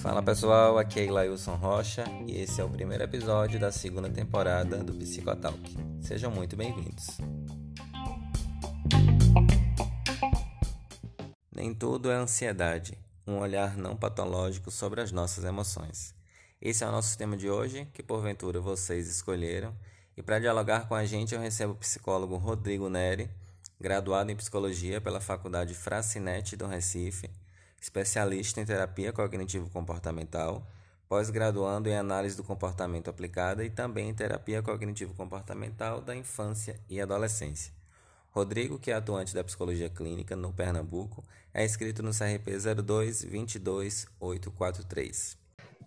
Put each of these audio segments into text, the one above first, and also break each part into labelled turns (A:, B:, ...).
A: Fala pessoal, aqui é Ilailson Rocha e esse é o primeiro episódio da segunda temporada do Psicotalk. Sejam muito bem-vindos. Nem tudo é ansiedade, um olhar não patológico sobre as nossas emoções. Esse é o nosso tema de hoje, que porventura vocês escolheram, e para dialogar com a gente eu recebo o psicólogo Rodrigo Neri, graduado em psicologia pela Faculdade Fracinete do Recife, especialista em terapia cognitivo-comportamental, pós-graduando em análise do comportamento aplicada e também em terapia cognitivo-comportamental da infância e adolescência. Rodrigo, que é atuante da psicologia clínica no Pernambuco, é inscrito no CRP 02 22843.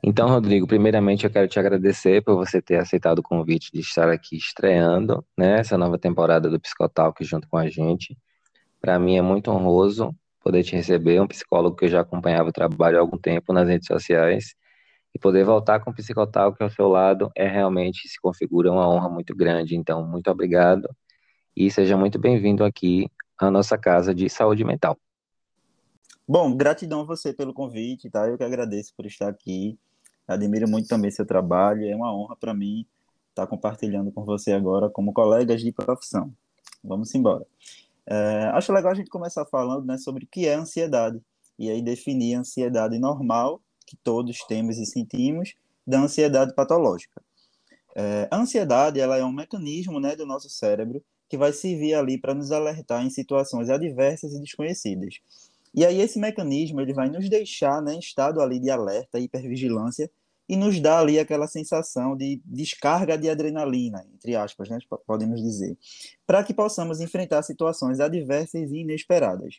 B: Então, Rodrigo, primeiramente eu quero te agradecer por você ter aceitado o convite de estar aqui estreando né, essa nova temporada do Psicotalk junto com a gente. Para mim é muito honroso poder te receber, um psicólogo que eu já acompanhava o trabalho há algum tempo nas redes sociais, e poder voltar com o Psicotalk ao seu lado é realmente, se configura uma honra muito grande. Então, muito obrigado e seja muito bem-vindo aqui à nossa casa de saúde mental.
C: Bom, gratidão a você pelo convite, tá? Eu que agradeço por estar aqui. Admiro muito também seu trabalho. É uma honra para mim estar compartilhando com você agora como colegas de profissão. Vamos embora. É, acho legal a gente começar falando né, sobre o que é ansiedade. E aí definir a ansiedade normal, que todos temos e sentimos, da ansiedade patológica. É, a ansiedade ela é um mecanismo né, do nosso cérebro que vai servir ali para nos alertar em situações adversas e desconhecidas. E aí esse mecanismo ele vai nos deixar né, em estado ali de alerta, hipervigilância, e nos dá ali aquela sensação de descarga de adrenalina, entre aspas, né, podemos dizer, para que possamos enfrentar situações adversas e inesperadas.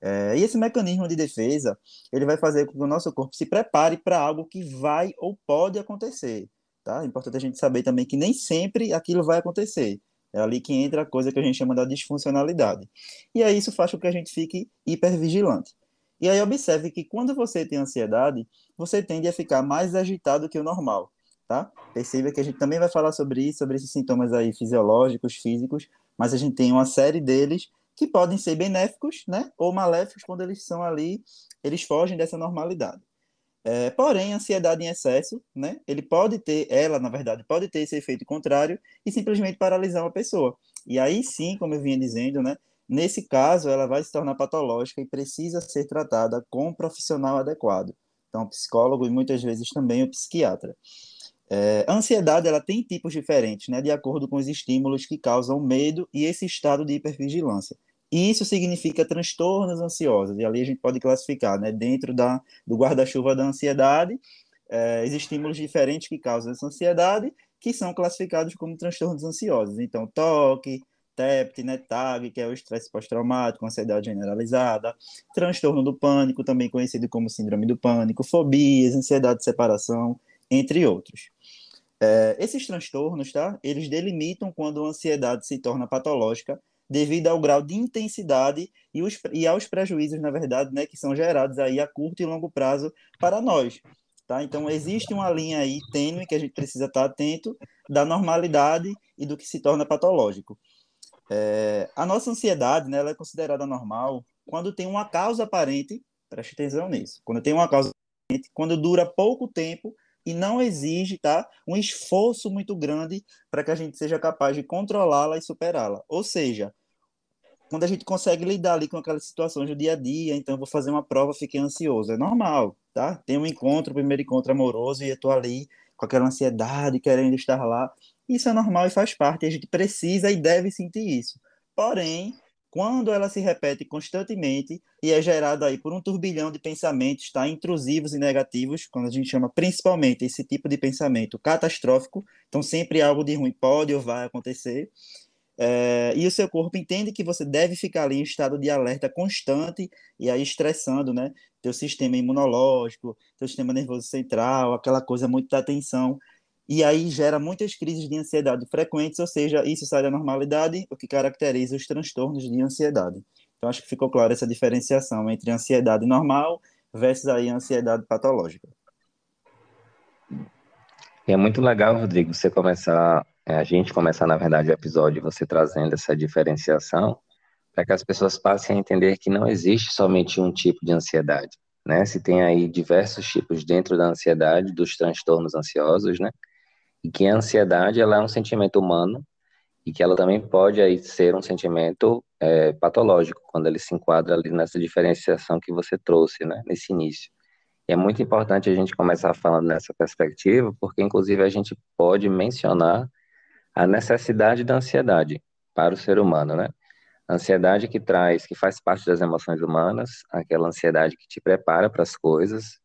C: É, e esse mecanismo de defesa, ele vai fazer com que o nosso corpo se prepare para algo que vai ou pode acontecer. Tá? É importante a gente saber também que nem sempre aquilo vai acontecer. É ali que entra a coisa que a gente chama da disfuncionalidade. E aí isso faz com que a gente fique hipervigilante. E aí observe que quando você tem ansiedade, você tende a ficar mais agitado que o normal, tá? Perceba que a gente também vai falar sobre isso, sobre esses sintomas aí fisiológicos, físicos, mas a gente tem uma série deles que podem ser benéficos, né? Ou maléficos quando eles são ali, eles fogem dessa normalidade. É, porém, ansiedade em excesso, né, ele pode ter, ela, na verdade, pode ter esse efeito contrário e simplesmente paralisar uma pessoa. E aí sim, como eu vinha dizendo, né, nesse caso, ela vai se tornar patológica e precisa ser tratada com um profissional adequado. Então, psicólogo e muitas vezes também o psiquiatra. É, a ansiedade ela tem tipos diferentes, né, de acordo com os estímulos que causam medo e esse estado de hipervigilância. E isso significa transtornos ansiosos, e ali a gente pode classificar, né, dentro da, do guarda-chuva da ansiedade, é, estímulos diferentes que causam essa ansiedade, que são classificados como transtornos ansiosos. Então, toque, TEPT, né, TAG, que é o estresse pós-traumático, ansiedade generalizada, transtorno do pânico, também conhecido como síndrome do pânico, fobias, ansiedade de separação, entre outros. É, esses transtornos, tá, eles delimitam quando a ansiedade se torna patológica devido ao grau de intensidade e, os, e aos prejuízos, na verdade, né, que são gerados aí a curto e longo prazo para nós. Tá? Então, existe uma linha aí tênue que a gente precisa estar atento da normalidade e do que se torna patológico. É, a nossa ansiedade né, ela é considerada normal quando tem uma causa aparente, preste atenção nisso, quando tem uma causa aparente, quando dura pouco tempo e não exige tá, um esforço muito grande para que a gente seja capaz de controlá-la e superá-la. Ou seja, quando a gente consegue lidar ali com aquelas situações do dia a dia, então vou fazer uma prova, fiquei ansioso, é normal, tá? Tem um encontro, o primeiro encontro amoroso e eu tô ali com aquela ansiedade, querendo estar lá. Isso é normal e faz parte, a gente precisa e deve sentir isso. Porém, quando ela se repete constantemente e é gerada aí por um turbilhão de pensamentos tá, intrusivos e negativos, quando a gente chama principalmente esse tipo de pensamento catastrófico, então sempre algo de ruim pode ou vai acontecer, é, e o seu corpo entende que você deve ficar ali em estado de alerta constante e aí estressando, né? Teu sistema imunológico, teu sistema nervoso central, aquela coisa muito da atenção e aí gera muitas crises de ansiedade frequentes, ou seja, isso sai da normalidade, o que caracteriza os transtornos de ansiedade. Então, acho que ficou clara essa diferenciação entre ansiedade normal versus aí ansiedade patológica.
B: É muito legal, Rodrigo, você começar, é, a gente começar, na verdade, o episódio você trazendo essa diferenciação, para que as pessoas passem a entender que não existe somente um tipo de ansiedade, né? Se tem aí diversos tipos dentro da ansiedade, dos transtornos ansiosos, né? E que a ansiedade ela é um sentimento humano e que ela também pode aí ser um sentimento é, patológico quando ele se enquadra ali nessa diferenciação que você trouxe, né? Nesse início. E é muito importante a gente começar falando nessa perspectiva, porque inclusive a gente pode mencionar a necessidade da ansiedade para o ser humano, né? ansiedade que traz, que faz parte das emoções humanas, aquela ansiedade que te prepara para as coisas.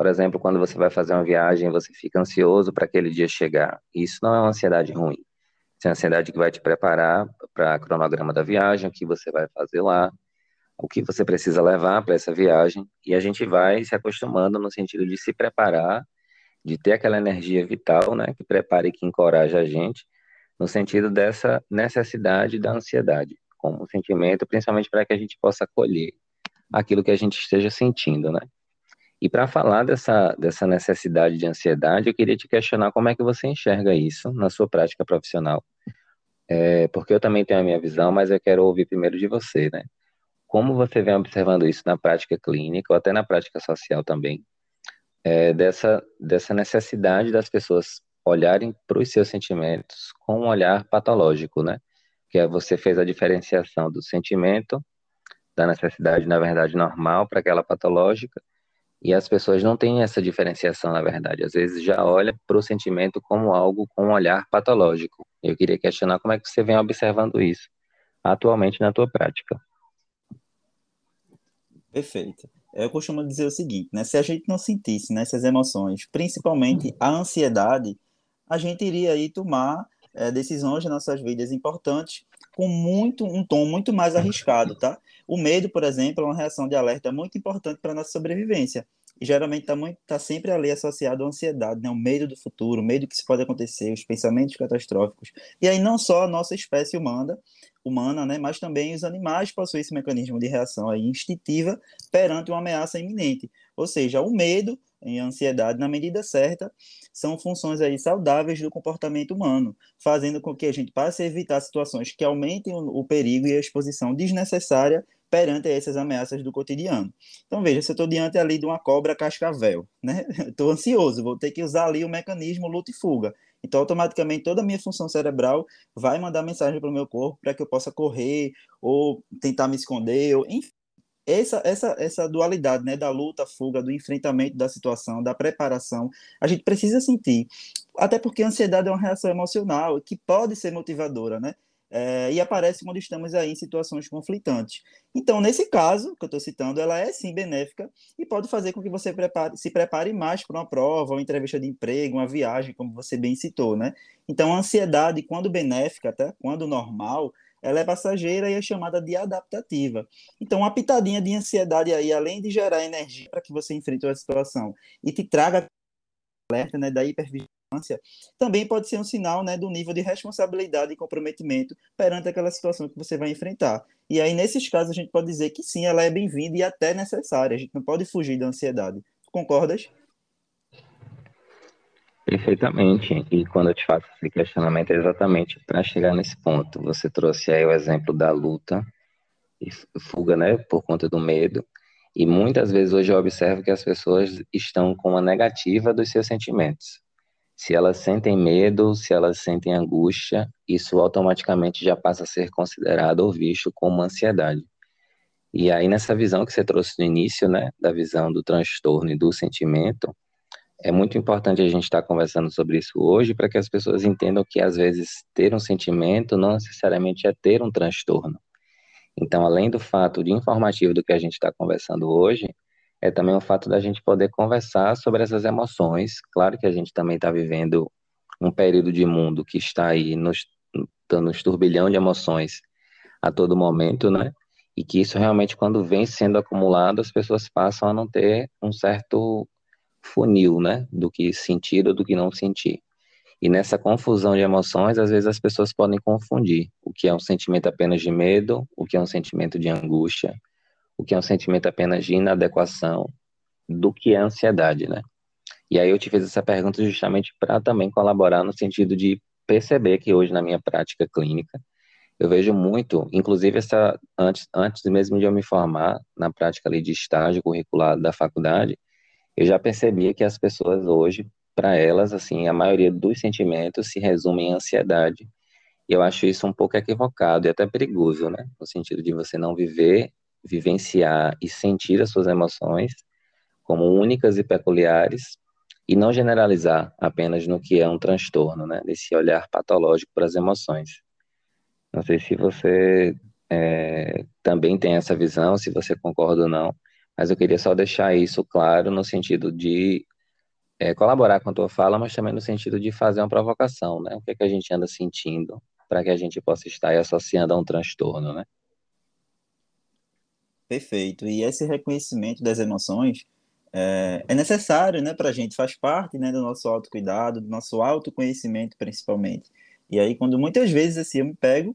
B: Por exemplo, quando você vai fazer uma viagem, você fica ansioso para aquele dia chegar. Isso não é uma ansiedade ruim. Isso é uma ansiedade que vai te preparar para o cronograma da viagem, o que você vai fazer lá, o que você precisa levar para essa viagem. E a gente vai se acostumando no sentido de se preparar, de ter aquela energia vital, né, que prepara e que encoraja a gente, no sentido dessa necessidade da ansiedade como sentimento, principalmente para que a gente possa acolher aquilo que a gente esteja sentindo, né? E para falar dessa, dessa necessidade de ansiedade, eu queria te questionar como é que você enxerga isso na sua prática profissional. É, porque eu também tenho a minha visão, mas eu quero ouvir primeiro de você, né? Como você vem observando isso na prática clínica ou até na prática social também? É, dessa, dessa necessidade das pessoas olharem para os seus sentimentos com um olhar patológico, né? que é você fez a diferenciação do sentimento, da necessidade, na verdade, normal para aquela patológica, e as pessoas não têm essa diferenciação, na verdade. Às vezes já olha para o sentimento como algo com um olhar patológico. Eu queria questionar como é que você vem observando isso atualmente na tua prática.
C: Perfeito. Eu costumo dizer o seguinte, né? Se a gente não sentisse nessas emoções, principalmente a ansiedade, a gente iria aí tomar é, decisões nas nossas vidas importantes com muito um tom muito mais arriscado, tá? O medo, por exemplo, é uma reação de alerta muito importante para a nossa sobrevivência. E geralmente está tá sempre ali associado à ansiedade, né? o medo do futuro, o medo que isso pode acontecer, os pensamentos catastróficos. E aí não só a nossa espécie humana, humana, né, mas também os animais possuem esse mecanismo de reação aí instintiva perante uma ameaça iminente. Ou seja, o medo e a ansiedade, na medida certa, são funções aí saudáveis do comportamento humano, fazendo com que a gente passe a evitar situações que aumentem o, perigo e a exposição desnecessária perante essas ameaças do cotidiano. Então, veja, se eu estou diante ali de uma cobra cascavel, né? Estou ansioso, vou ter que usar ali o mecanismo luta e fuga. Então, automaticamente, toda a minha função cerebral vai mandar mensagem para o meu corpo para que eu possa correr ou tentar me esconder, ou, enfim, essa, essa, essa dualidade né, da luta, fuga, do enfrentamento da situação, da preparação, a gente precisa sentir. Até porque a ansiedade é uma reação emocional que pode ser motivadora, né? É, e aparece quando estamos aí em situações conflitantes. Então, nesse caso que eu estou citando, ela é sim benéfica e pode fazer com que você prepare, se prepare mais para uma prova, uma entrevista de emprego, uma viagem, como você bem citou, né? Então, a ansiedade, quando benéfica, até quando normal, ela é passageira e é chamada de adaptativa. Então, uma pitadinha de ansiedade aí, além de gerar energia para que você enfrente a situação e te traga alerta né, da hipervigilância, também pode ser um sinal né, do nível de responsabilidade e comprometimento perante aquela situação que você vai enfrentar. E aí, nesses casos, a gente pode dizer que sim, ela é bem-vinda e até necessária. A gente não pode fugir da ansiedade. Concordas?
B: Perfeitamente. E quando eu te faço esse questionamento é exatamente para chegar nesse ponto. Você trouxe aí o exemplo da luta e fuga, né, por conta do medo. E muitas vezes hoje eu observo que as pessoas estão com a negativa dos seus sentimentos. Se elas sentem medo, se elas sentem angústia, isso automaticamente já passa a ser considerado ou visto como ansiedade. E aí nessa visão que você trouxe no início, né, da visão do transtorno e do sentimento, é muito importante a gente estar conversando sobre isso hoje para que as pessoas entendam que às vezes ter um sentimento não necessariamente é ter um transtorno. Então, além do fato de informativo do que a gente está conversando hoje, é também o fato da gente poder conversar sobre essas emoções. Claro que a gente também está vivendo um período de mundo que está aí nos, um turbilhão de emoções a todo momento, né? E que isso realmente, quando vem sendo acumulado, as pessoas passam a não ter um certo funil, né, do que sentir ou do que não sentir. E nessa confusão de emoções, às vezes as pessoas podem confundir o que é um sentimento apenas de medo, o que é um sentimento de angústia, o que é um sentimento apenas de inadequação, do que é ansiedade, né? E aí eu te fiz essa pergunta justamente para também colaborar no sentido de perceber que hoje na minha prática clínica eu vejo muito, inclusive essa, antes, antes mesmo de eu me formar na prática ali de estágio curricular da faculdade, eu já percebia que as pessoas hoje, para elas, assim, a maioria dos sentimentos se resume em ansiedade. E eu acho isso um pouco equivocado e até perigoso, né? No sentido de você não viver, vivenciar e sentir as suas emoções como únicas e peculiares e não generalizar apenas no que é um transtorno, né? Desse olhar patológico para as emoções. Não sei se você é, também tem essa visão, se você concorda ou não, mas eu queria só deixar isso claro no sentido de é, colaborar com a tua fala, mas também no sentido de fazer uma provocação, né? O que, é que a gente anda sentindo para que a gente possa estar associando a um transtorno, né?
C: Perfeito. E esse reconhecimento das emoções é, é necessário, né, para a gente, faz parte, né, do nosso autocuidado, do nosso autoconhecimento, principalmente. E aí, quando muitas vezes assim, eu me pego,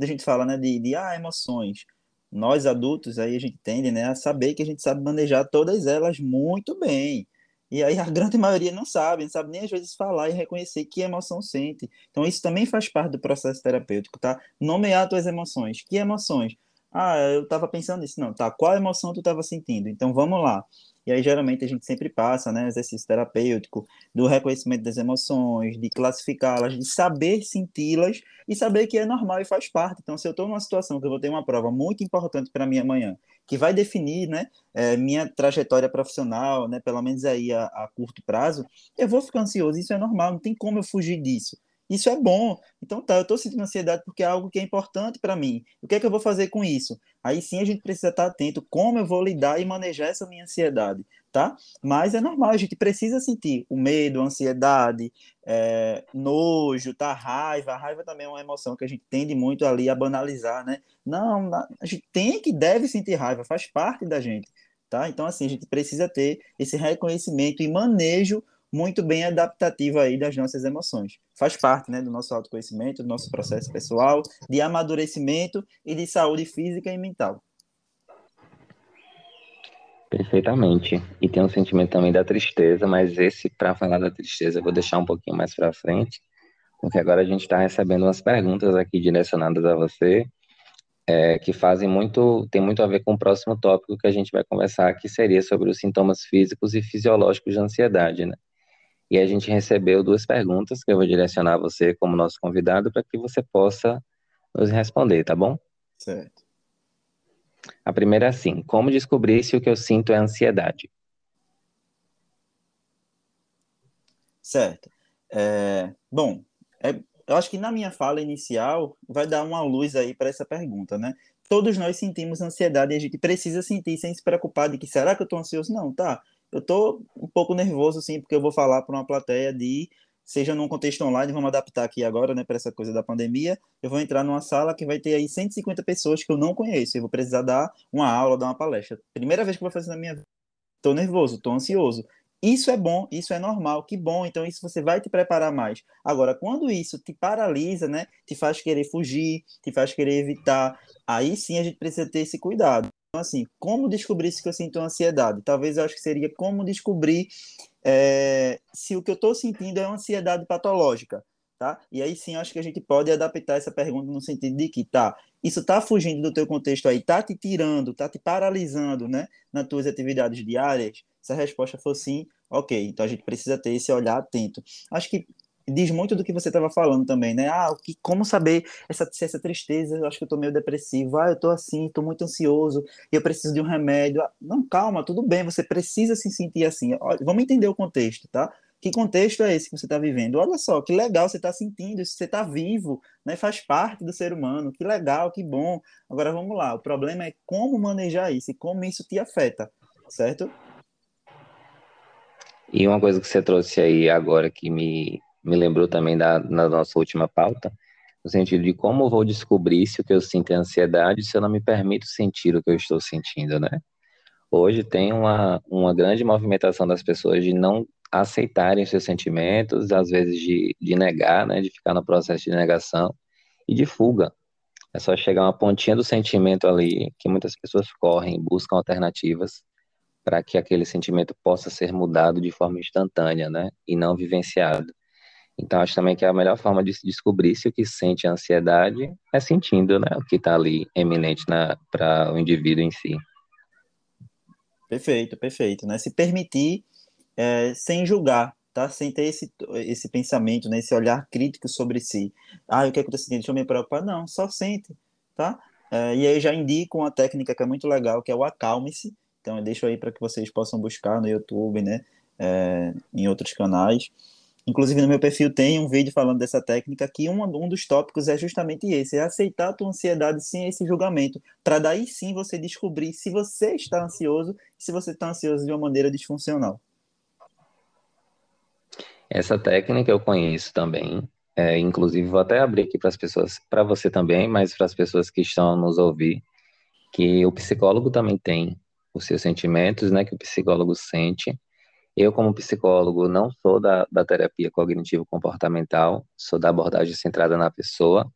C: a gente fala né, de, de ah, emoções, nós adultos aí a gente tende né, a saber que a gente sabe manejar todas elas muito bem. E aí a grande maioria não sabe, não sabe nem às vezes falar e reconhecer que emoção sente. Então isso também faz parte do processo terapêutico, tá? Nomear tuas emoções. Que emoções? Ah, eu estava pensando nisso. Não, tá. Qual emoção tu estava sentindo? Então vamos lá. E aí, geralmente, a gente sempre passa, né, exercício terapêutico, do reconhecimento das emoções, de classificá-las, de saber senti-las e saber que é normal e faz parte. Então, se eu estou numa situação que eu vou ter uma prova muito importante para mim amanhã, que vai definir, né, é, minha trajetória profissional, né, pelo menos aí a, a curto prazo, eu vou ficar ansioso. Isso é normal, não tem como eu fugir disso. Isso é bom. Então tá, eu estou sentindo ansiedade porque é algo que é importante para mim. O que é que eu vou fazer com isso? Aí sim a gente precisa estar atento como eu vou lidar e manejar essa minha ansiedade, tá? Mas é normal, a gente precisa sentir o medo, a ansiedade, é, nojo, tá? Raiva. A raiva também é uma emoção que a gente tende muito ali a banalizar, né? Não, a gente tem que deve sentir raiva, faz parte da gente. Tá? Então, assim, a gente precisa ter esse reconhecimento e manejo muito bem adaptativa aí das nossas emoções. Faz parte, né, do nosso autoconhecimento, do nosso processo pessoal, de amadurecimento e de saúde física e mental.
B: Perfeitamente. E tem um sentimento também da tristeza, mas esse, para falar da tristeza, eu vou deixar um pouquinho mais para frente, porque agora a gente está recebendo umas perguntas aqui direcionadas a você, é, que fazem muito, tem muito a ver com o próximo tópico que a gente vai conversar, que seria sobre os sintomas físicos e fisiológicos de ansiedade, né? E a gente recebeu duas perguntas que eu vou direcionar a você como nosso convidado para que você possa nos responder, tá bom?
C: Certo.
B: A primeira é assim: como descobrir se o que eu sinto é ansiedade?
C: Certo. É, bom, é, eu acho que na minha fala inicial vai dar uma luz aí para essa pergunta, né? Todos nós sentimos ansiedade e a gente precisa sentir sem se preocupar de que será que eu estou ansioso? Não, tá eu tô um pouco nervoso, sim, porque eu vou falar para uma plateia de, seja num contexto online, vamos adaptar aqui agora, né, para essa coisa da pandemia, eu vou entrar numa sala que vai ter aí 150 pessoas que eu não conheço, eu vou precisar dar uma aula, dar uma palestra. Primeira vez que eu vou fazer na minha vida. Tô nervoso, tô ansioso. Isso é bom, isso é normal, que bom, então isso você vai te preparar mais. Agora, quando isso te paralisa, né, te faz querer fugir, te faz querer evitar, aí sim a gente precisa ter esse cuidado. Então, assim, como descobrir se eu sinto ansiedade? Talvez eu acho que seria como descobrir é, se o que eu estou sentindo é uma ansiedade patológica, tá? E aí sim, acho que a gente pode adaptar essa pergunta no sentido de que, tá, isso está fugindo do teu contexto aí, tá te tirando, tá te paralisando, né, nas tuas atividades diárias? Se a resposta for sim, ok, então a gente precisa ter esse olhar atento. Acho que diz muito do que você estava falando também, né? Ah, que, como saber essa, essa tristeza? Eu acho que eu estou meio depressivo. Ah, eu estou assim, estou muito ansioso eu preciso de um remédio. Ah, não, calma, tudo bem, você precisa se sentir assim. Olha, vamos entender o contexto, tá? Que contexto é esse que você está vivendo? Olha só, que legal você está sentindo, você está vivo, né? faz parte do ser humano, que legal, que bom. Agora vamos lá, o problema é como manejar isso e como isso te afeta, certo?
B: E uma coisa que você trouxe aí agora que me, me lembrou também da na nossa última pauta, no sentido de como vou descobrir se o que eu sinto é ansiedade se eu não me permito sentir o que eu estou sentindo, né? Hoje tem uma, uma grande movimentação das pessoas de não aceitarem seus sentimentos, às vezes de, de negar, né, de ficar no processo de negação e de fuga. É só chegar uma pontinha do sentimento ali que muitas pessoas correm, buscam alternativas para que aquele sentimento possa ser mudado de forma instantânea, né, e não vivenciado. Então, acho também que a melhor forma de se descobrir se o que sente ansiedade é sentindo, né? O que está ali eminente para o indivíduo em si.
C: Perfeito, perfeito, né? Se permitir é, sem julgar, tá? Sem ter esse, esse pensamento, né? Esse olhar crítico sobre si. Ah, o que é que eu tô sentindo? Deixa eu me preocupar. Não, só sente, tá? É, e aí já indico uma técnica que é muito legal, que é o acalme-se. Então eu deixo aí para que vocês possam buscar no YouTube, né? É, em outros canais. Inclusive no meu perfil tem um vídeo falando dessa técnica que um, um dos tópicos é justamente esse, é aceitar a tua ansiedade sem esse julgamento, para daí sim você descobrir se você está ansioso e se você está ansioso de uma maneira disfuncional.
B: Essa técnica eu conheço também, é, inclusive vou até abrir aqui para as pessoas, para você também, mas para as pessoas que estão a nos ouvir, que o psicólogo também tem os seus sentimentos, né, que o psicólogo sente, eu, como psicólogo, não sou da, da terapia cognitivo-comportamental, sou da abordagem centrada na pessoa,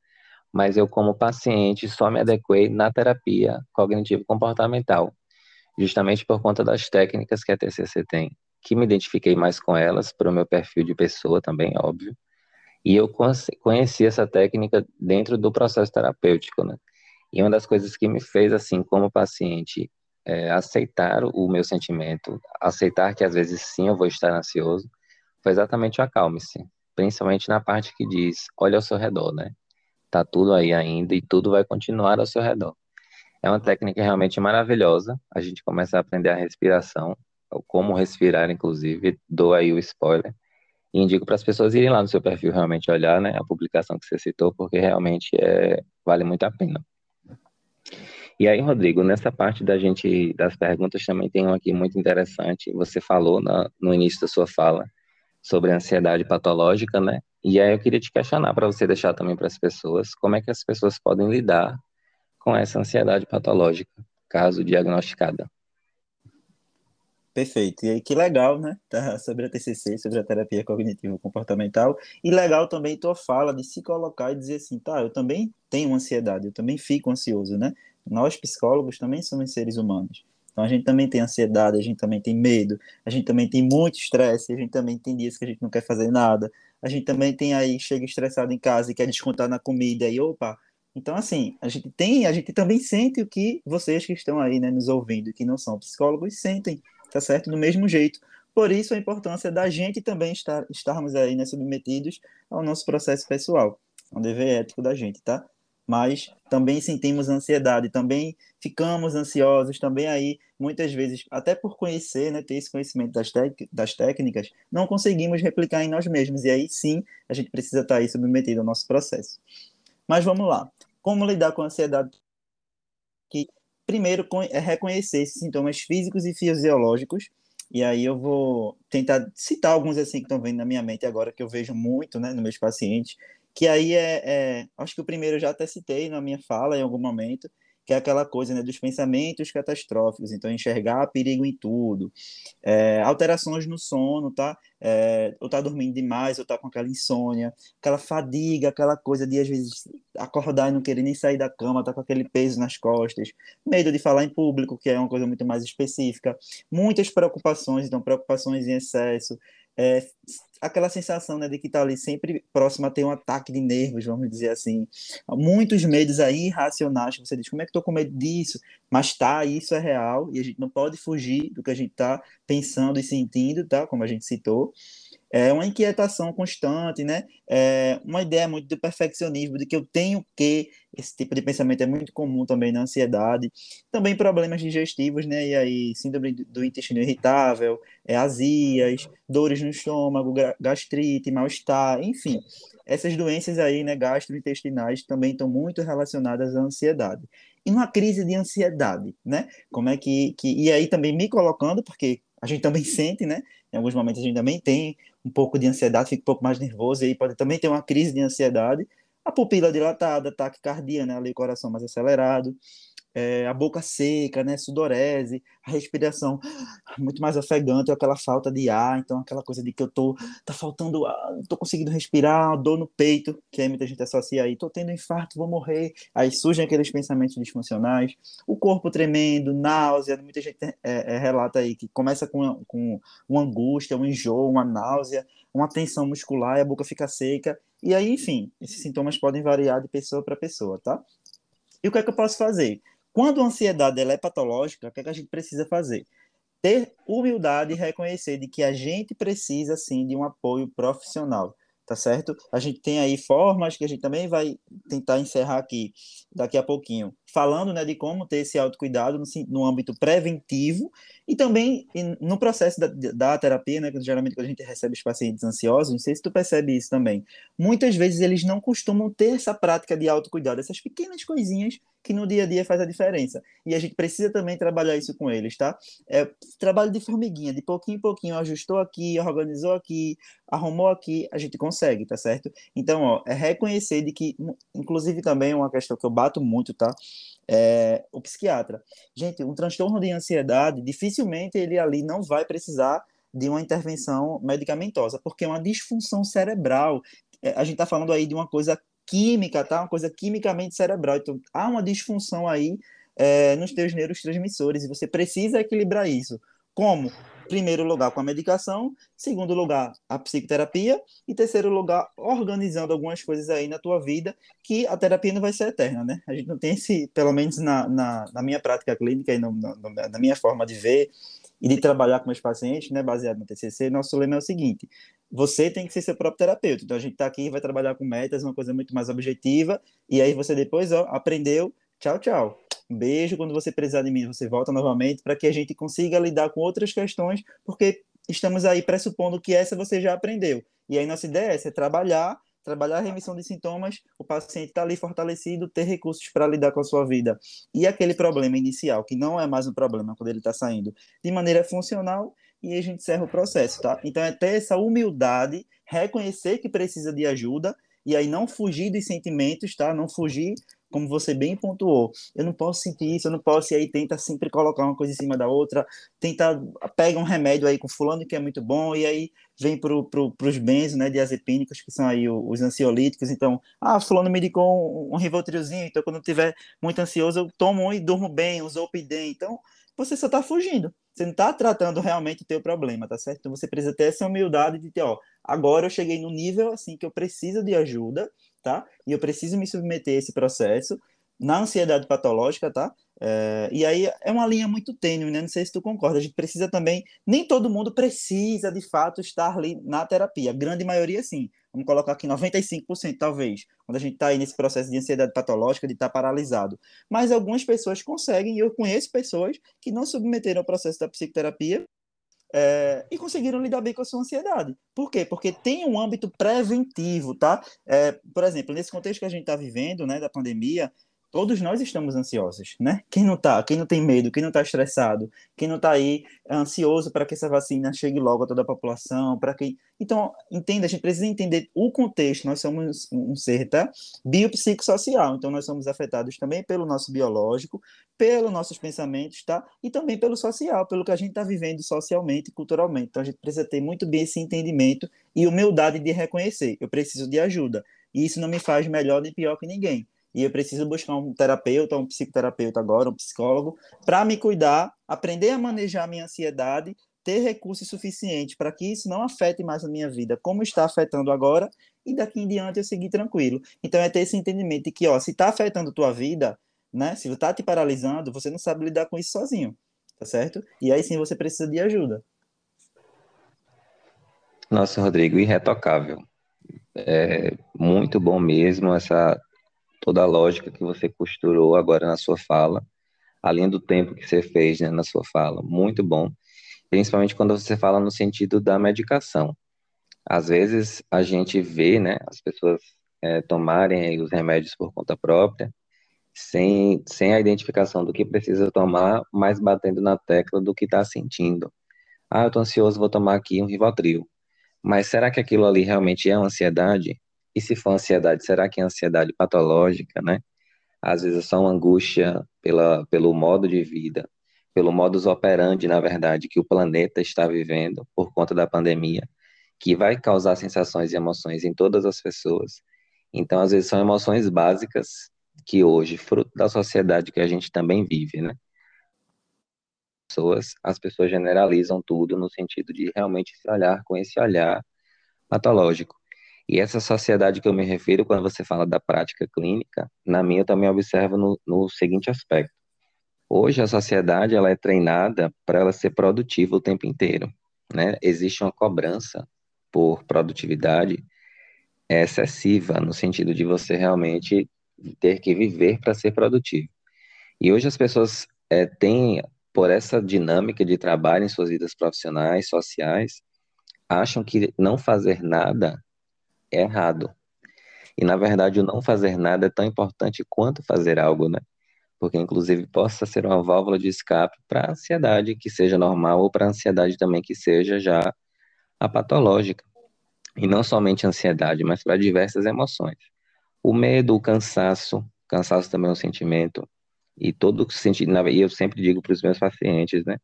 B: mas eu, como paciente, só me adequei na terapia cognitivo-comportamental, justamente por conta das técnicas que a TCC tem, que me identifiquei mais com elas, para o meu perfil de pessoa também, óbvio, e eu conheci essa técnica dentro do processo terapêutico, né? E uma das coisas que me fez, assim, como paciente, é, aceitar o meu sentimento, aceitar que às vezes sim eu vou estar ansioso, foi exatamente o acalme-se, principalmente na parte que diz, olha ao seu redor, né? Tá tudo aí ainda e tudo vai continuar ao seu redor. É uma técnica realmente maravilhosa, a gente começa a aprender a respiração, como respirar, inclusive, dou aí o spoiler, e indico para as pessoas irem lá no seu perfil realmente olhar, né, a publicação que você citou, porque realmente é, vale muito a pena. E aí, Rodrigo, nessa parte da gente das perguntas também tem um aqui muito interessante. Você falou na, no início da sua fala sobre ansiedade patológica, né? E aí eu queria te questionar para você deixar também para as pessoas como é que as pessoas podem lidar com essa ansiedade patológica, caso diagnosticada.
C: Perfeito. E aí, que legal, né? Tá sobre a TCC, sobre a terapia cognitivo-comportamental. E legal também tua fala de se colocar e dizer assim, tá, eu também tenho ansiedade, eu também fico ansioso, né? Nós, psicólogos, também somos seres humanos. Então, a gente também tem ansiedade, a gente também tem medo, a gente também tem muito estresse, a gente também tem dias que a gente não quer fazer nada, a gente também tem aí, chega estressado em casa e quer descontar na comida, e opa. Então, assim, a gente tem, a gente também sente o que vocês que estão aí, né, nos ouvindo, que não são psicólogos, sentem, tá certo? Do mesmo jeito. Por isso, a importância da gente também estar, estarmos aí, né, submetidos ao nosso processo pessoal, ao dever ético da gente, tá? Mas também sentimos ansiedade, também ficamos ansiosos, também aí, muitas vezes, até por conhecer, né, ter esse conhecimento das, das técnicas, não conseguimos replicar em nós mesmos, e aí sim, a gente precisa estar aí submetido ao nosso processo. Mas vamos lá, como lidar com a ansiedade? Que, primeiro, é reconhecer esses sintomas físicos e fisiológicos, e aí eu vou tentar citar alguns assim que estão vendo na minha mente agora, que eu vejo muito, né, nos meus pacientes, que aí é, é, acho que o primeiro eu já até citei na minha fala em algum momento, que é aquela coisa né, dos pensamentos catastróficos, então enxergar perigo em tudo, é, alterações no sono, tá? É, ou tá dormindo demais, ou tá com aquela insônia, aquela fadiga, aquela coisa de às vezes acordar e não querer nem sair da cama, tá com aquele peso nas costas, medo de falar em público, que é uma coisa muito mais específica, muitas preocupações, então preocupações em excesso, é, aquela sensação né, de que está ali sempre próximo a ter um ataque de nervos, vamos dizer assim. Muitos medos aí irracionais, você diz, como é que estou com medo disso? Mas tá, isso é real, e a gente não pode fugir do que a gente está pensando e sentindo, tá? Como a gente citou é uma inquietação constante, né? É uma ideia muito do perfeccionismo, de que eu tenho que. Esse tipo de pensamento é muito comum também na ansiedade. Também problemas digestivos, né? E aí, síndrome do intestino irritável, é, azias, dores no estômago, gastrite, mal-estar, enfim. Essas doenças aí, né, gastrointestinais, também estão muito relacionadas à ansiedade. E uma crise de ansiedade, né? Como é que, que. E aí também me colocando, porque a gente também sente, né? Em alguns momentos a gente também tem um pouco de ansiedade, fica um pouco mais nervoso, e aí pode também ter uma crise de ansiedade. A pupila dilatada, ataque cardíaco, né? Ali o coração mais acelerado é, a boca seca, né, sudorese, a respiração muito mais ofegante, aquela falta de ar, então aquela coisa de que eu tô tá faltando ar, não tô conseguindo respirar, dor no peito, que aí muita gente associa aí, tô tendo infarto, vou morrer, aí surgem aqueles pensamentos disfuncionais, o corpo tremendo, náusea, muita gente é, é, relata aí que começa com, com uma angústia, um enjoo, uma náusea, uma tensão muscular e a boca fica seca. E aí, enfim, esses sintomas podem variar de pessoa para pessoa, tá? E o que é que eu posso fazer? Quando a ansiedade ela é patológica, o que é que a gente precisa fazer? Ter humildade e reconhecer de que a gente precisa, sim, de um apoio profissional tá certo? A gente tem aí formas que a gente também vai tentar encerrar aqui daqui a pouquinho, falando né, de como ter esse autocuidado no, no âmbito preventivo e também no processo da, da terapia, né, que geralmente quando a gente recebe os pacientes ansiosos, não sei se tu percebe isso também, muitas vezes eles não costumam ter essa prática de autocuidado, essas pequenas coisinhas que no dia a dia faz a diferença. E a gente precisa também trabalhar isso com eles, tá? É trabalho de formiguinha, de pouquinho em pouquinho, ajustou aqui, organizou aqui, arrumou aqui, a gente consegue, tá certo? Então, ó, é reconhecer de que, inclusive também uma questão que eu bato muito, tá? É, o psiquiatra. Gente, um transtorno de ansiedade, dificilmente ele ali não vai precisar de uma intervenção medicamentosa, porque é uma disfunção cerebral. É, a gente está falando aí de uma coisa química, tá? Uma coisa quimicamente cerebral. Então, há uma disfunção aí é, nos teus neurotransmissores e você precisa equilibrar isso. Como? Primeiro lugar, com a medicação. Segundo lugar, a psicoterapia. E terceiro lugar, organizando algumas coisas aí na tua vida, que a terapia não vai ser eterna, né? A gente não tem esse, pelo menos na, na, na minha prática clínica e no, no, na minha forma de ver e de trabalhar com meus pacientes, né, baseado no TCC, nosso lema é o seguinte: você tem que ser seu próprio terapeuta. Então a gente está aqui vai trabalhar com metas, uma coisa muito mais objetiva, e aí você depois ó, aprendeu. Tchau, tchau. Um beijo. Quando você precisar de mim, você volta novamente para que a gente consiga lidar com outras questões, porque estamos aí pressupondo que essa você já aprendeu. E aí nossa ideia é, é trabalhar trabalhar a remissão de sintomas, o paciente está ali fortalecido, ter recursos para lidar com a sua vida. E aquele problema inicial, que não é mais um problema quando ele está saindo, de maneira funcional, e a gente encerra o processo, tá? Então é ter essa humildade, reconhecer que precisa de ajuda, e aí não fugir dos sentimentos, tá? Não fugir como você bem pontuou, eu não posso sentir isso, eu não posso, e aí tenta sempre colocar uma coisa em cima da outra, tenta, pega um remédio aí com fulano que é muito bom, e aí vem para pro, os benzos, né, diazepínicos, que são aí os ansiolíticos, então, ah, fulano me indicou um, um Rivotrilzinho, então quando eu estiver muito ansioso, eu tomo um e durmo bem, um Zolpidem, então você só está fugindo, você não está tratando realmente o teu problema, tá certo? Então você precisa ter essa humildade de ter, ó, agora eu cheguei no nível, assim, que eu preciso de ajuda, tá? E eu preciso me submeter a esse processo na ansiedade patológica, tá? É, e aí é uma linha muito tênue, né? Não sei se tu concorda. A gente precisa também, nem todo mundo precisa de fato estar ali na terapia. A grande maioria, sim. Vamos colocar aqui 95%, talvez, quando a gente está aí nesse processo de ansiedade patológica, de estar tá paralisado. Mas algumas pessoas conseguem, e eu conheço pessoas que não submeteram ao processo da psicoterapia é, e conseguiram lidar bem com a sua ansiedade. Por quê? Porque tem um âmbito preventivo, tá? É, por exemplo, nesse contexto que a gente está vivendo, né, da pandemia, todos nós estamos ansiosos, né? Quem não tá, quem não tem medo, quem não está estressado, quem não está aí ansioso para que essa vacina chegue logo a toda a população, para quem. Então, entenda, a gente precisa entender o contexto. Nós somos um ser, tá? Biopsicossocial, então nós somos afetados também pelo nosso biológico, pelos nossos pensamentos, tá? E também pelo social, pelo que a gente está vivendo socialmente e culturalmente. Então a gente precisa ter muito bem esse entendimento e humildade de reconhecer. Eu preciso de ajuda. E isso não me faz melhor nem pior que ninguém e eu preciso buscar um terapeuta, um psicoterapeuta agora, um psicólogo, para me cuidar, aprender a manejar a minha ansiedade, ter recursos suficientes para que isso não afete mais a minha vida, como está afetando agora, e daqui em diante eu seguir tranquilo. Então é ter esse entendimento de que, ó, se está afetando tua vida, né, se está te paralisando, você não sabe lidar com isso sozinho, tá certo? E aí sim você precisa de ajuda.
B: Nossa, Rodrigo, irretocável. É muito bom mesmo essa toda a lógica que você costurou agora na sua fala, além do tempo que você fez né, na sua fala. Muito bom. Principalmente quando você fala no sentido da medicação. Às vezes a gente vê né, as pessoas é, tomarem os remédios por conta própria, sem, sem a identificação do que precisa tomar, mas batendo na tecla do que está sentindo. Ah, eu estou ansioso, vou tomar aqui um Rivotril. Mas será que aquilo ali realmente é ansiedade? E se for ansiedade, será que é ansiedade patológica, né? Às vezes é só uma angústia pela, pelo modo de vida, pelo modus operandi, na verdade, que o planeta está vivendo por conta da pandemia, que vai causar sensações e emoções em todas as pessoas. Então, às vezes, são emoções básicas que hoje, fruto da sociedade que a gente também vive, né? Pessoas, as pessoas generalizam tudo no sentido de realmente se olhar com esse olhar patológico. E essa sociedade que eu me refiro, quando você fala da prática clínica, na minha eu também observo no, no seguinte aspecto. Hoje a sociedade ela é treinada para ela ser produtiva o tempo inteiro, né? Existe uma cobrança por produtividade excessiva no sentido de você realmente ter que viver para ser produtivo. E hoje as pessoas é, têm, por essa dinâmica de trabalho em suas vidas profissionais, sociais, acham que não fazer nada errado. E, na verdade, o não fazer nada é tão importante quanto fazer algo, né? Porque, inclusive, possa ser uma válvula de escape para a ansiedade que seja normal ou para a ansiedade também que seja já a patológica. E não somente a ansiedade, mas para diversas emoções. O medo, o cansaço, cansaço também é um sentimento, e todo sentido, e eu sempre digo para os meus pacientes, né?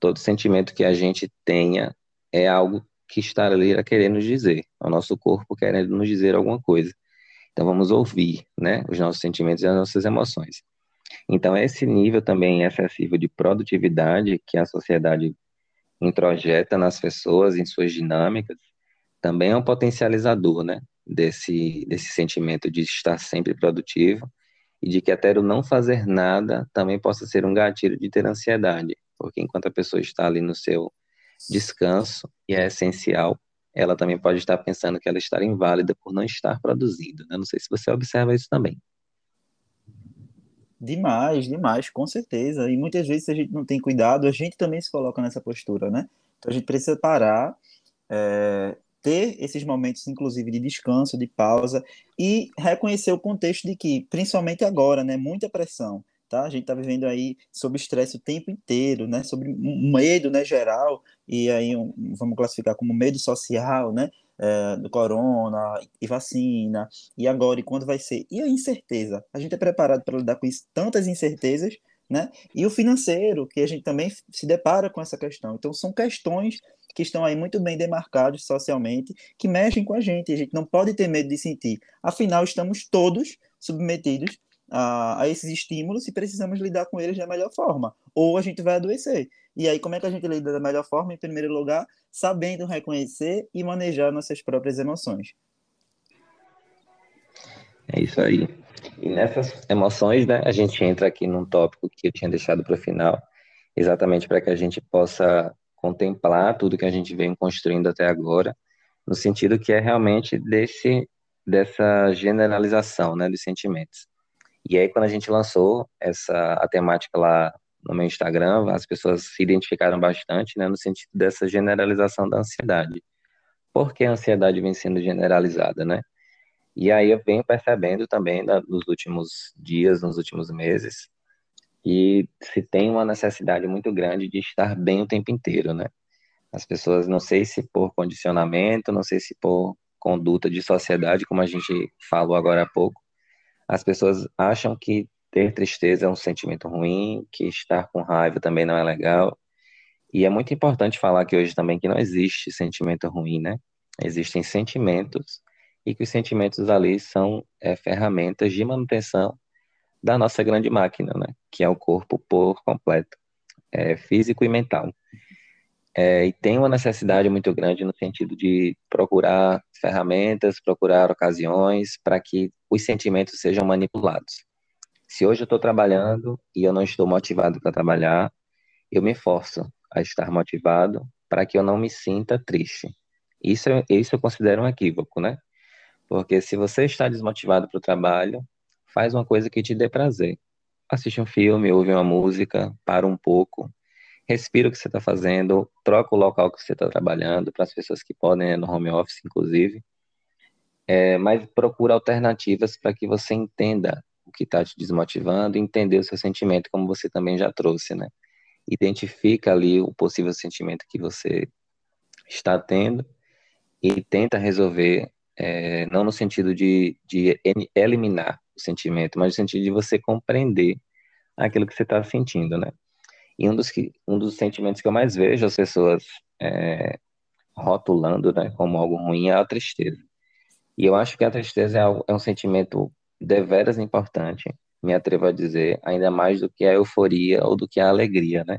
B: Todo sentimento que a gente tenha é algo que está ali a querer nos dizer, é o nosso corpo querendo nos dizer alguma coisa. Então vamos ouvir, né, os nossos sentimentos e as nossas emoções. Então esse nível também excessivo de produtividade que a sociedade introjeta nas pessoas, em suas dinâmicas, também é um potencializador, né, desse, desse sentimento de estar sempre produtivo e de que até o não fazer nada também possa ser um gatilho de ter ansiedade, porque enquanto a pessoa está ali no seu descanso, e é essencial, ela também pode estar pensando que ela está inválida por não estar produzindo. Né? Não sei se você observa isso também.
C: Demais, demais, com certeza. E muitas vezes, se a gente não tem cuidado, a gente também se coloca nessa postura, né? Então a gente precisa parar, é, ter esses momentos, inclusive, de descanso, de pausa, e reconhecer o contexto de que, principalmente agora, né, muita pressão, tá? A gente está vivendo aí sob estresse o tempo inteiro, né? Sobre medo, né, geral, e aí um, vamos classificar como medo social, né? É, do corona e vacina, e agora, e quando vai ser? E a incerteza? A gente é preparado para lidar com isso, tantas incertezas, né? E o financeiro, que a gente também se depara com essa questão. Então, são questões que estão aí muito bem demarcados socialmente, que mexem com a gente. A gente não pode ter medo de sentir. Afinal, estamos todos submetidos a, a, esses estímulos e precisamos lidar com eles da melhor forma. Ou a gente vai adoecer. E aí, como é que a gente lida da melhor forma? Em primeiro lugar, sabendo reconhecer e manejar nossas próprias emoções.
B: É isso aí. E nessas emoções, né, a gente entra aqui num tópico que eu tinha deixado para o final, exatamente para que a gente possa contemplar tudo que a gente vem construindo até agora, no sentido que é realmente desse dessa generalização, né, dos sentimentos. E aí, quando a gente lançou essa a temática lá no meu Instagram, as pessoas se identificaram bastante, né, no sentido dessa generalização da ansiedade. Por que a ansiedade vem sendo generalizada, né? E aí eu venho percebendo também nos últimos dias, nos últimos meses, que se tem uma necessidade muito grande de estar bem o tempo inteiro, né? As pessoas, não sei se por condicionamento, não sei se por conduta de sociedade, como a gente falou agora há pouco, as pessoas acham que ter tristeza é um sentimento ruim, que estar com raiva também não é legal. E é muito importante falar que hoje também que não existe sentimento ruim, né? Existem sentimentos e que os sentimentos ali são é, ferramentas de manutenção da nossa grande máquina, né? Que é o corpo por completo, é, físico e mental. É, e tem uma necessidade muito grande no sentido de procurar ferramentas, procurar ocasiões para que os sentimentos sejam manipulados. Se hoje eu estou trabalhando e eu não estou motivado para trabalhar, eu me forço a estar motivado para que eu não me sinta triste. Isso, isso eu considero um equívoco, né? Porque se você está desmotivado para o trabalho, faz uma coisa que te dê prazer. Assiste um filme, ouve uma música, para um pouco, respira o que você está fazendo, troca o local que você está trabalhando, para as pessoas que podem, né, no home office, inclusive. É, mas procura alternativas para que você entenda o que está te desmotivando, entender o seu sentimento, como você também já trouxe, né? Identifica ali o possível sentimento que você está tendo e tenta resolver, é, não no sentido de, de eliminar o sentimento, mas no sentido de você compreender aquilo que você está sentindo, né? E um dos, que, um dos sentimentos que eu mais vejo as pessoas é, rotulando né, como algo ruim é a tristeza. E eu acho que a tristeza é, algo, é um sentimento deveras importante, me atrevo a dizer, ainda mais do que a euforia ou do que a alegria, né?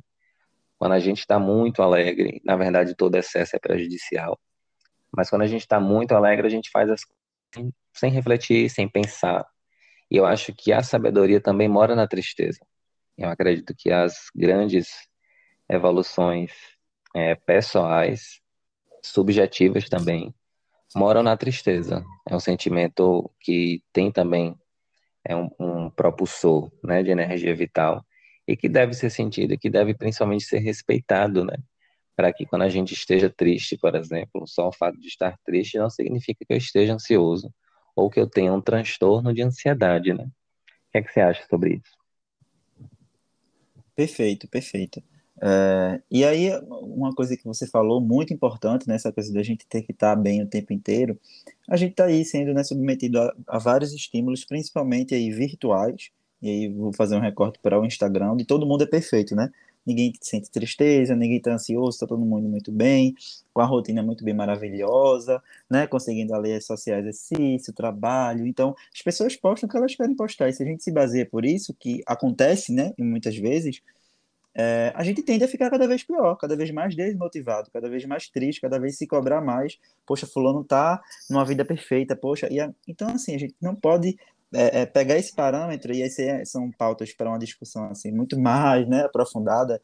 B: Quando a gente está muito alegre, na verdade todo excesso é prejudicial. Mas quando a gente está muito alegre, a gente faz as coisas sem refletir, sem pensar. E eu acho que a sabedoria também mora na tristeza. Eu acredito que as grandes evoluções é, pessoais, subjetivas também, moram na tristeza. É um sentimento que tem também é um, um propulsor né, de energia vital e que deve ser sentido, que deve principalmente ser respeitado, né? Para que quando a gente esteja triste, por exemplo, só o fato de estar triste não significa que eu esteja ansioso ou que eu tenha um transtorno de ansiedade, né? O que é que você acha sobre isso?
C: Perfeito, perfeito. É, e aí, uma coisa que você falou muito importante nessa coisa da gente ter que estar bem o tempo inteiro, a gente está aí sendo né, submetido a, a, vários estímulos, principalmente aí virtuais, e aí vou fazer um recorte para o Instagram, de todo mundo é perfeito, né? Ninguém sente tristeza, ninguém está ansioso, está todo mundo muito bem, com a rotina muito bem maravilhosa, né? Conseguindo ali associar exercício, trabalho. Então, as pessoas postam o que elas querem postar. E se a gente se baseia por isso, que acontece, né? E muitas vezes, é, a gente tende a ficar cada vez pior, cada vez mais desmotivado, cada vez mais triste, cada vez se cobrar mais. Poxa, fulano tá numa vida perfeita, poxa. E a, então, assim, a gente não pode é, é, pegar esse parâmetro, e aí são pautas para uma discussão assim, muito mais né, aprofundada,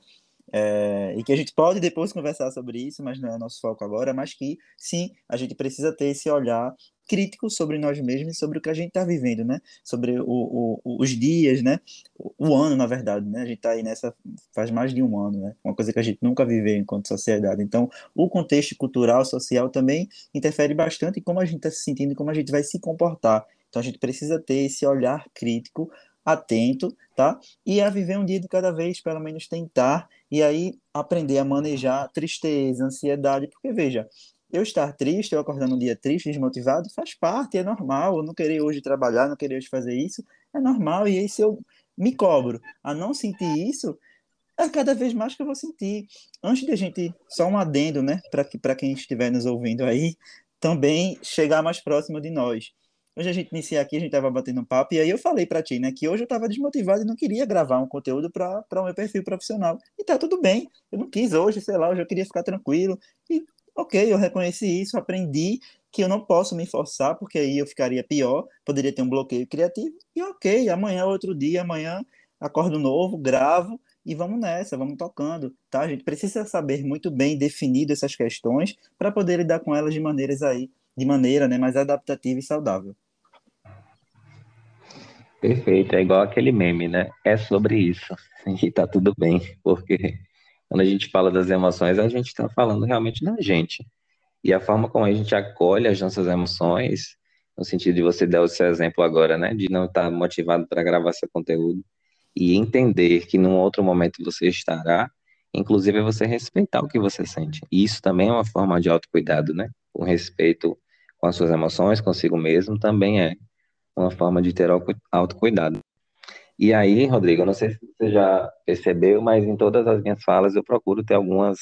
C: é, e que a gente pode depois conversar sobre isso, mas não é nosso foco agora, mas que sim, a gente precisa ter esse olhar crítico sobre nós mesmos e sobre o que a gente está vivendo, né? Sobre o, o, os dias, né? O, o, ano, na verdade, né? A gente está aí nessa faz mais de um ano, né? Uma coisa que a gente nunca viveu enquanto sociedade. Então, o contexto cultural, social também interfere bastante em como a gente está se sentindo e como a gente vai se comportar. Então, a gente precisa ter esse olhar crítico atento, tá? E a viver um dia de cada vez, pelo menos tentar, e aí aprender a manejar tristeza, ansiedade, porque veja, eu estar triste, eu acordando um dia triste, desmotivado, faz parte, é normal. Eu não querer hoje trabalhar, não querer hoje fazer isso, é normal. E aí, se eu me cobro a não sentir isso, é cada vez mais que eu vou sentir. Antes de a gente, só um adendo, né, para quem estiver nos ouvindo aí, também chegar mais próximo de nós. Hoje a gente inicia aqui, a gente estava batendo um papo, e aí eu falei para ti, né, que hoje eu estava desmotivado e não queria gravar um conteúdo para o meu perfil profissional. E tá tudo bem, eu não quis hoje, sei lá, hoje eu queria ficar tranquilo. E Ok, eu reconheci isso, aprendi que eu não posso me forçar, porque aí eu ficaria pior, poderia ter um bloqueio criativo, e ok, amanhã é outro dia, amanhã acordo novo, gravo e vamos nessa, vamos tocando, tá? A gente precisa saber muito bem definido essas questões para poder lidar com elas de maneiras aí, de maneira né, mais adaptativa e saudável.
B: Perfeito, é igual aquele meme, né? É sobre isso. E tá tudo bem, porque quando a gente fala das emoções, a gente está falando realmente da gente. E a forma como a gente acolhe as nossas emoções, no sentido de você dar o seu exemplo agora, né? De não estar motivado para gravar seu conteúdo e entender que num outro momento você estará, inclusive é você respeitar o que você sente. E isso também é uma forma de autocuidado, né? O respeito com as suas emoções, consigo mesmo, também é uma forma de ter autocuidado. E aí, Rodrigo, não sei se você já percebeu, mas em todas as minhas falas eu procuro ter algumas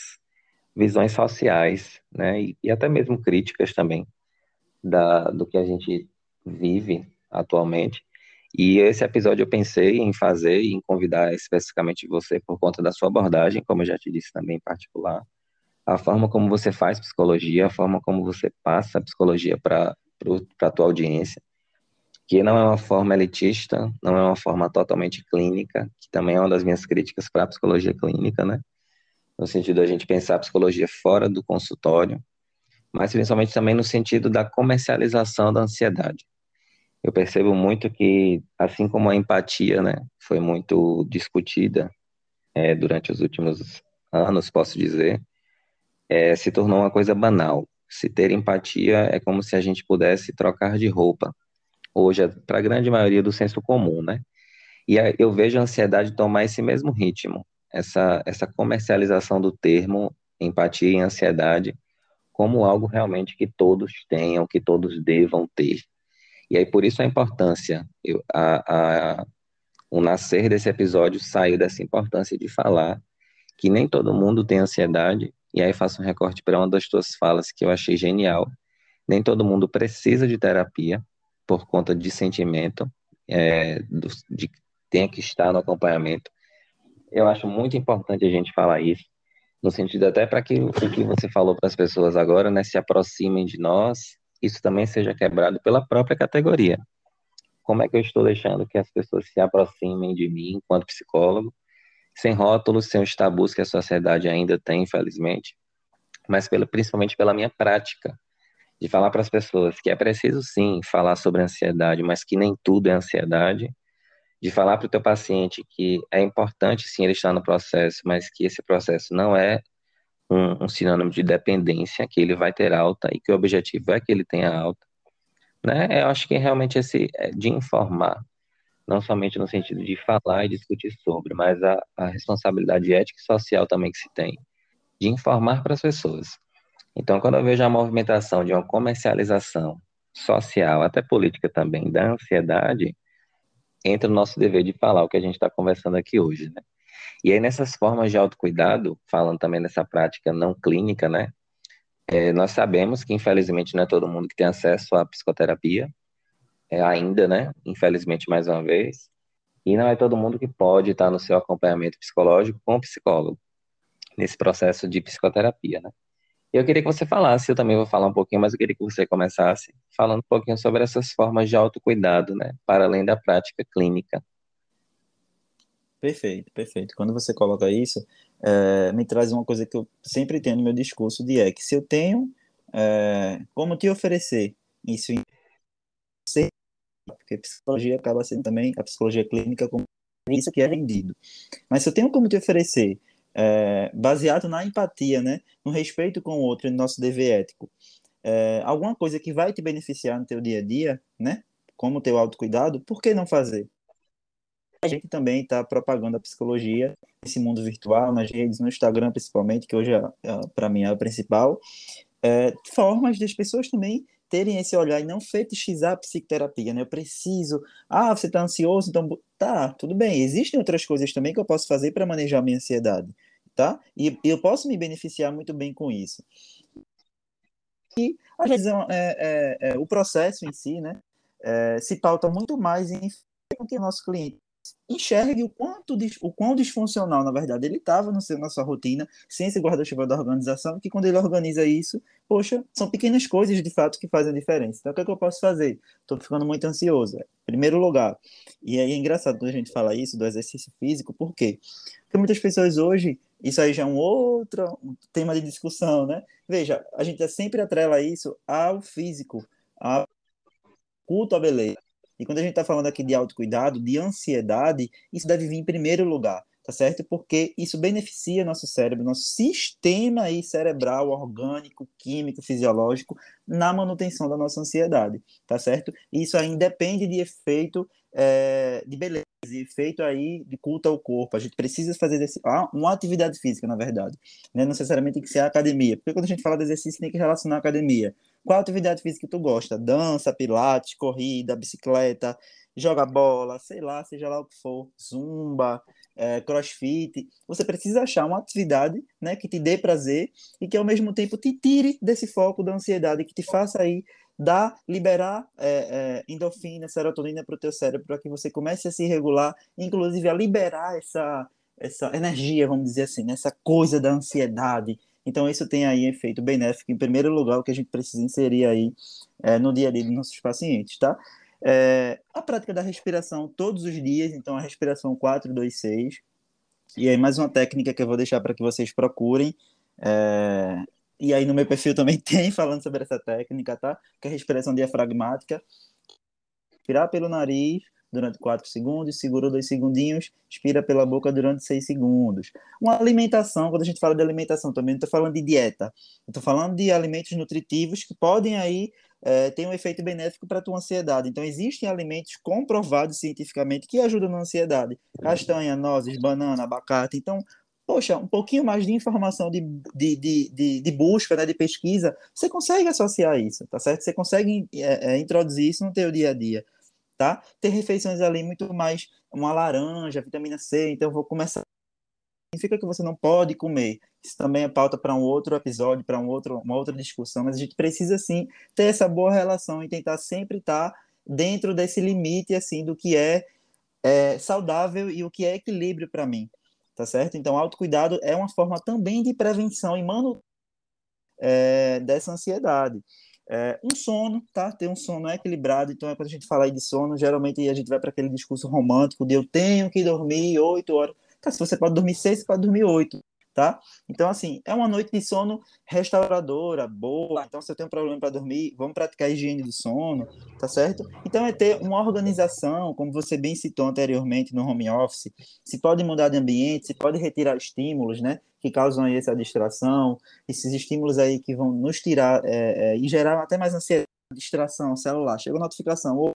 B: visões sociais, né, e, e até mesmo críticas também da, do que a gente vive atualmente. E esse episódio eu pensei em fazer e em convidar especificamente você por conta da sua abordagem, como eu já te disse também em particular, a forma como você faz psicologia, a forma como você passa a psicologia para a tua audiência que não é uma forma elitista, não é uma forma totalmente clínica, que também é uma das minhas críticas para a psicologia clínica, né? No sentido da gente pensar a psicologia fora do consultório, mas principalmente também no sentido da comercialização da ansiedade. Eu percebo muito que, assim como a empatia, né, foi muito discutida é, durante os últimos anos, posso dizer, é, se tornou uma coisa banal. Se ter empatia é como se a gente pudesse trocar de roupa hoje é para a grande maioria do senso comum, né? E eu vejo a ansiedade tomar esse mesmo ritmo, essa, essa comercialização do termo empatia e ansiedade como algo realmente que todos tenham, que todos devam ter. E aí por isso a importância, eu, a, a, o nascer desse episódio saiu dessa importância de falar que nem todo mundo tem ansiedade, e aí faço um recorte para uma das tuas falas que eu achei genial. Nem todo mundo precisa de terapia, por conta de sentimento, é, do, de tenha que estar no acompanhamento. Eu acho muito importante a gente falar isso, no sentido até para que o que você falou para as pessoas agora, né, se aproximem de nós, isso também seja quebrado pela própria categoria. Como é que eu estou deixando que as pessoas se aproximem de mim enquanto psicólogo, sem rótulos, sem os tabus que a sociedade ainda tem, infelizmente, mas principalmente pela minha prática de falar para as pessoas que é preciso sim falar sobre ansiedade, mas que nem tudo é ansiedade, de falar para o teu paciente que é importante sim ele estar no processo, mas que esse processo não é um, um, sinônimo de dependência, que ele vai ter alta e que o objetivo é que ele tenha alta, né? Eu acho que realmente esse é de informar, não somente no sentido de falar e discutir sobre, mas a, a responsabilidade ética e social também que se tem de informar para as pessoas. Então, quando eu vejo a movimentação de uma comercialização social, até política também, da ansiedade, entra o nosso dever de falar o que a gente está conversando aqui hoje, né? E aí, nessas formas de autocuidado, falando também nessa prática não clínica, né? É, nós sabemos que, infelizmente, não é todo mundo que tem acesso à psicoterapia, é, ainda, né? Infelizmente, mais uma vez. E não é todo mundo que pode estar no seu acompanhamento psicológico com o psicólogo, nesse processo de psicoterapia, né? Eu queria que você falasse, eu também vou falar um pouquinho, mas eu queria que você começasse falando um pouquinho sobre essas formas de autocuidado, né? Para além da prática clínica.
C: Perfeito, perfeito. Quando você coloca isso, é, me traz uma coisa que eu sempre tenho no meu discurso de é que se eu tenho é, como te oferecer isso porque psicologia acaba sendo também a psicologia clínica como isso que é vendido. Mas se eu tenho como te oferecer é, baseado na empatia, né, no respeito com o outro, no nosso dever ético, é, alguma coisa que vai te beneficiar no teu dia a dia, né, como o teu autocuidado, por que não fazer? A gente também está propagando a psicologia nesse mundo virtual, nas redes, no Instagram principalmente, que hoje é, é para mim é a principal, é, formas das pessoas também terem esse olhar e não fetichizar a psicoterapia, né? Eu preciso, ah, você está ansioso, então tá, tudo bem. Existem outras coisas também que eu posso fazer para manejar minha ansiedade, tá? E eu posso me beneficiar muito bem com isso. E às vezes é, é, é, o processo em si, né, é, se pauta muito mais em que o nosso cliente enxergue o quanto o quão disfuncional, na verdade, ele estava no seu, na sua rotina, sem esse guarda-chuva da organização, que quando ele organiza isso, poxa, são pequenas coisas de fato que fazem a diferença. Então, o que, é que eu posso fazer? Estou ficando muito ansioso. Primeiro lugar, e aí é engraçado quando a gente fala isso do exercício físico, por quê? Porque muitas pessoas hoje, isso aí já é um outro tema de discussão, né? Veja, a gente sempre atrela isso ao físico, ao culto à beleza. E quando a gente está falando aqui de autocuidado, de ansiedade, isso deve vir em primeiro lugar, tá certo? Porque isso beneficia nosso cérebro, nosso sistema aí cerebral, orgânico, químico, fisiológico, na manutenção da nossa ansiedade, tá certo? E isso aí independe de efeito é, de beleza, efeito aí de culto ao corpo. A gente precisa fazer desse, ah, uma atividade física, na verdade. Né? Não necessariamente tem que ser a academia. Porque quando a gente fala de exercício, tem que relacionar a academia. Qual atividade física que tu gosta? Dança, pilates, corrida, bicicleta, joga bola, sei lá, seja lá o que for, zumba, é, crossfit. Você precisa achar uma atividade né, que te dê prazer e que ao mesmo tempo te tire desse foco da ansiedade, que te faça aí dar, liberar é, é, endorfina, serotonina para o teu cérebro, para que você comece a se regular, inclusive a liberar essa, essa energia, vamos dizer assim, né, essa coisa da ansiedade, então, isso tem aí efeito benéfico, em primeiro lugar, o que a gente precisa inserir aí é, no dia a dia dos nossos pacientes, tá? É, a prática da respiração todos os dias, então a respiração 4, 2, 6. E aí, mais uma técnica que eu vou deixar para que vocês procurem. É, e aí, no meu perfil também tem falando sobre essa técnica, tá? Que é a respiração diafragmática. Respirar pelo nariz, durante 4 segundos, segura dois segundinhos, expira pela boca durante 6 segundos. Uma alimentação, quando a gente fala de alimentação também, não estou falando de dieta, estou falando de alimentos nutritivos que podem aí é, ter um efeito benéfico para a tua ansiedade. Então, existem alimentos comprovados cientificamente que ajudam na ansiedade. Castanha, nozes, banana, abacate. Então, poxa, um pouquinho mais de informação de, de, de, de, de busca, né, de pesquisa, você consegue associar isso, tá certo? Você consegue é, é, introduzir isso no teu dia a dia tá? Ter refeições ali muito mais uma laranja, vitamina C, então vou começar significa que você não pode comer. Isso também é pauta para um outro episódio, para um outro, uma outra discussão, mas a gente precisa sim ter essa boa relação e tentar sempre estar dentro desse limite assim do que é, é saudável e o que é equilíbrio para mim. Tá certo? Então, autocuidado é uma forma também de prevenção e manutenção é, dessa ansiedade. É, um sono, tá? Ter um sono equilibrado. Então, é quando a gente fala de sono, geralmente a gente vai para aquele discurso romântico de eu tenho que dormir oito horas. Tá, se você pode dormir seis, você pode dormir oito tá? Então, assim, é uma noite de sono restauradora, boa. Então, se eu tenho um problema para dormir, vamos praticar a higiene do sono, tá certo? Então, é ter uma organização, como você bem citou anteriormente no home office, se pode mudar de ambiente, se pode retirar estímulos, né? Que causam aí essa distração, esses estímulos aí que vão nos tirar é, é, e gerar até mais ansiedade, distração, celular, chega notificação, ou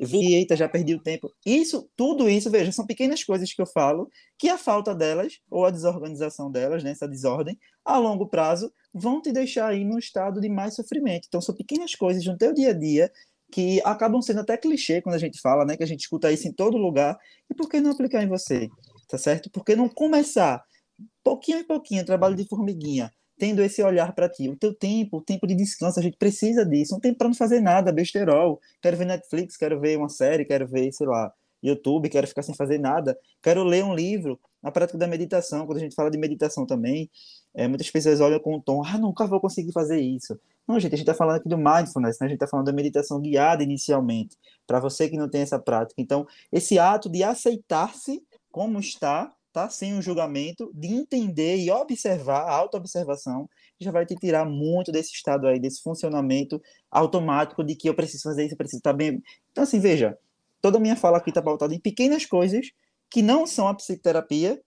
C: vi, eita, já perdi o tempo. Isso, tudo isso, veja, são pequenas coisas que eu falo, que a falta delas, ou a desorganização delas, né, essa desordem, a longo prazo, vão te deixar aí num estado de mais sofrimento. Então, são pequenas coisas no teu dia a dia que acabam sendo até clichê quando a gente fala, né, que a gente escuta isso em todo lugar, e por que não aplicar em você? Tá certo? Por que não começar, pouquinho em pouquinho, trabalho de formiguinha, tendo esse olhar para ti. O teu tempo, o tempo de descanso, a gente precisa disso. Um tempo para não fazer nada, besterol. Quero ver Netflix, quero ver uma série, quero ver, sei lá, YouTube, quero ficar sem fazer nada. Quero ler um livro. Na prática da meditação, quando a gente fala de meditação também, é, muitas pessoas olham com o tom, ah, nunca vou conseguir fazer isso. Não, gente, a gente está falando aqui do mindfulness, né? a gente está falando da meditação guiada inicialmente, para você que não tem essa prática. Então, esse ato de aceitar-se como está tá? Sem um julgamento, de entender e observar, a autoobservação, já vai te tirar muito desse estado aí, desse funcionamento automático de que eu preciso fazer isso, eu preciso estar bem. Então, assim, veja, toda a minha fala aqui está pautada em pequenas coisas que não são a psicoterapia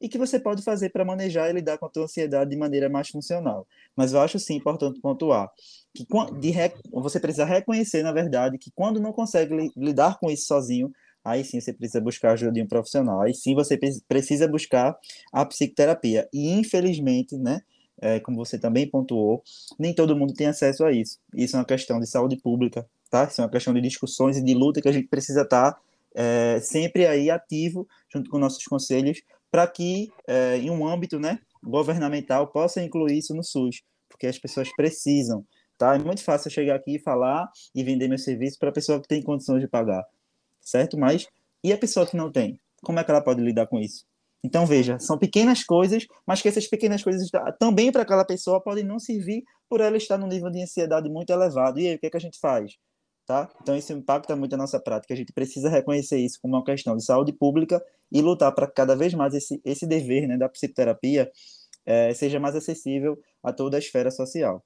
C: e que você pode fazer para manejar e lidar com a tua ansiedade de maneira mais funcional. Mas eu acho sim importante pontuar que de, você precisa reconhecer, na verdade, que quando não consegue lidar com isso sozinho, aí sim você precisa buscar ajuda de um profissional, aí sim você precisa buscar a psicoterapia. E infelizmente, né, é, como você também pontuou, nem todo mundo tem acesso a isso. Isso é uma questão de saúde pública, tá? Isso é uma questão de discussões e de luta que a gente precisa estar tá, é, sempre aí ativo, junto com nossos conselhos, para que é, em um âmbito, né, governamental possa incluir isso no SUS, porque as pessoas precisam, tá? É muito fácil eu chegar aqui e falar e vender meu serviço para a pessoa que tem condições de pagar certo? Mas e a pessoa que não tem? Como é que ela pode lidar com isso? Então, veja, são pequenas coisas, mas que essas pequenas coisas também para aquela pessoa podem não servir por ela estar num nível de ansiedade muito elevado. E aí, o que, é que a gente faz? Tá? Então, isso impacta muito a nossa prática. A gente precisa reconhecer isso como uma questão de saúde pública e lutar para que cada vez mais esse, esse dever né, da psicoterapia é, seja mais acessível a toda a esfera social.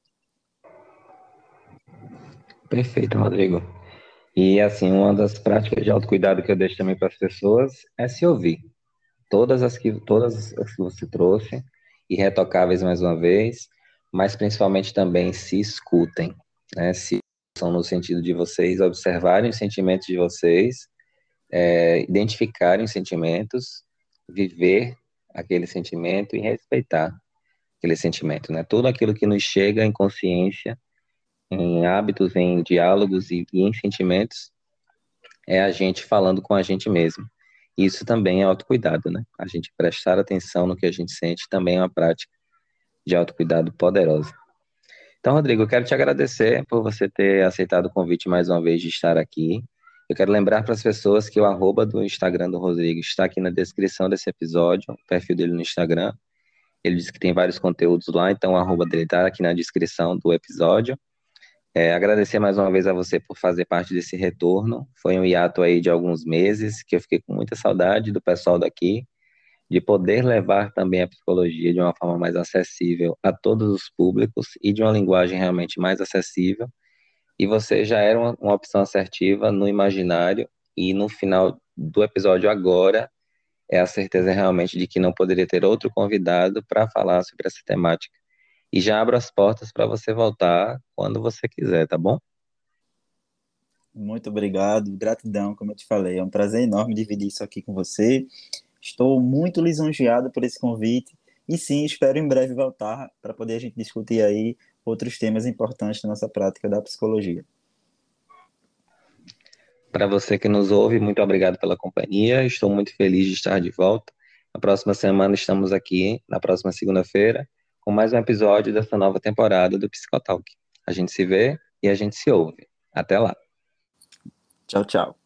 B: Perfeito, Rodrigo. E assim, uma das práticas de autocuidado que eu deixo também para as pessoas é se ouvir. Todas as que todas as que você trouxe, irretocáveis mais uma vez, mas principalmente também se escutem, né? Se são no sentido de vocês observarem os sentimentos de vocês, é, identificarem os sentimentos, viver aquele sentimento e respeitar aquele sentimento, né? Tudo aquilo que nos chega em consciência em hábitos, em diálogos e, e em sentimentos, é a gente falando com a gente mesmo. Isso também é autocuidado, né? A gente prestar atenção no que a gente sente também é uma prática de autocuidado poderosa. Então, Rodrigo, eu quero te agradecer por você ter aceitado o convite mais uma vez de estar aqui. Eu quero lembrar para as pessoas que o arroba do Instagram do Rodrigo está aqui na descrição desse episódio, o perfil dele no Instagram. Ele disse que tem vários conteúdos lá, então o arroba dele está aqui na descrição do episódio. É, agradecer mais uma vez a você por fazer parte desse retorno. Foi um hiato aí de alguns meses que eu fiquei com muita saudade do pessoal daqui, de poder levar também a psicologia de uma forma mais acessível a todos os públicos e de uma linguagem realmente mais acessível. E você já era uma, uma opção assertiva no imaginário e no final do episódio agora é a certeza realmente de que não poderia ter outro convidado para falar sobre essa temática e já abro as portas para você voltar quando você quiser, tá bom?
C: Muito obrigado, gratidão, como eu te falei. É um prazer enorme dividir isso aqui com você. Estou muito lisonjeado por esse convite e sim, espero em breve voltar para poder a gente discutir aí outros temas importantes da nossa prática da psicologia.
B: Para você que nos ouve, muito obrigado pela companhia. Estou muito feliz de estar de volta. Na próxima semana estamos aqui, na próxima segunda-feira, com mais um episódio dessa nova temporada do Psicotalk. A gente se vê e a gente se ouve. Até lá.
C: Tchau, tchau.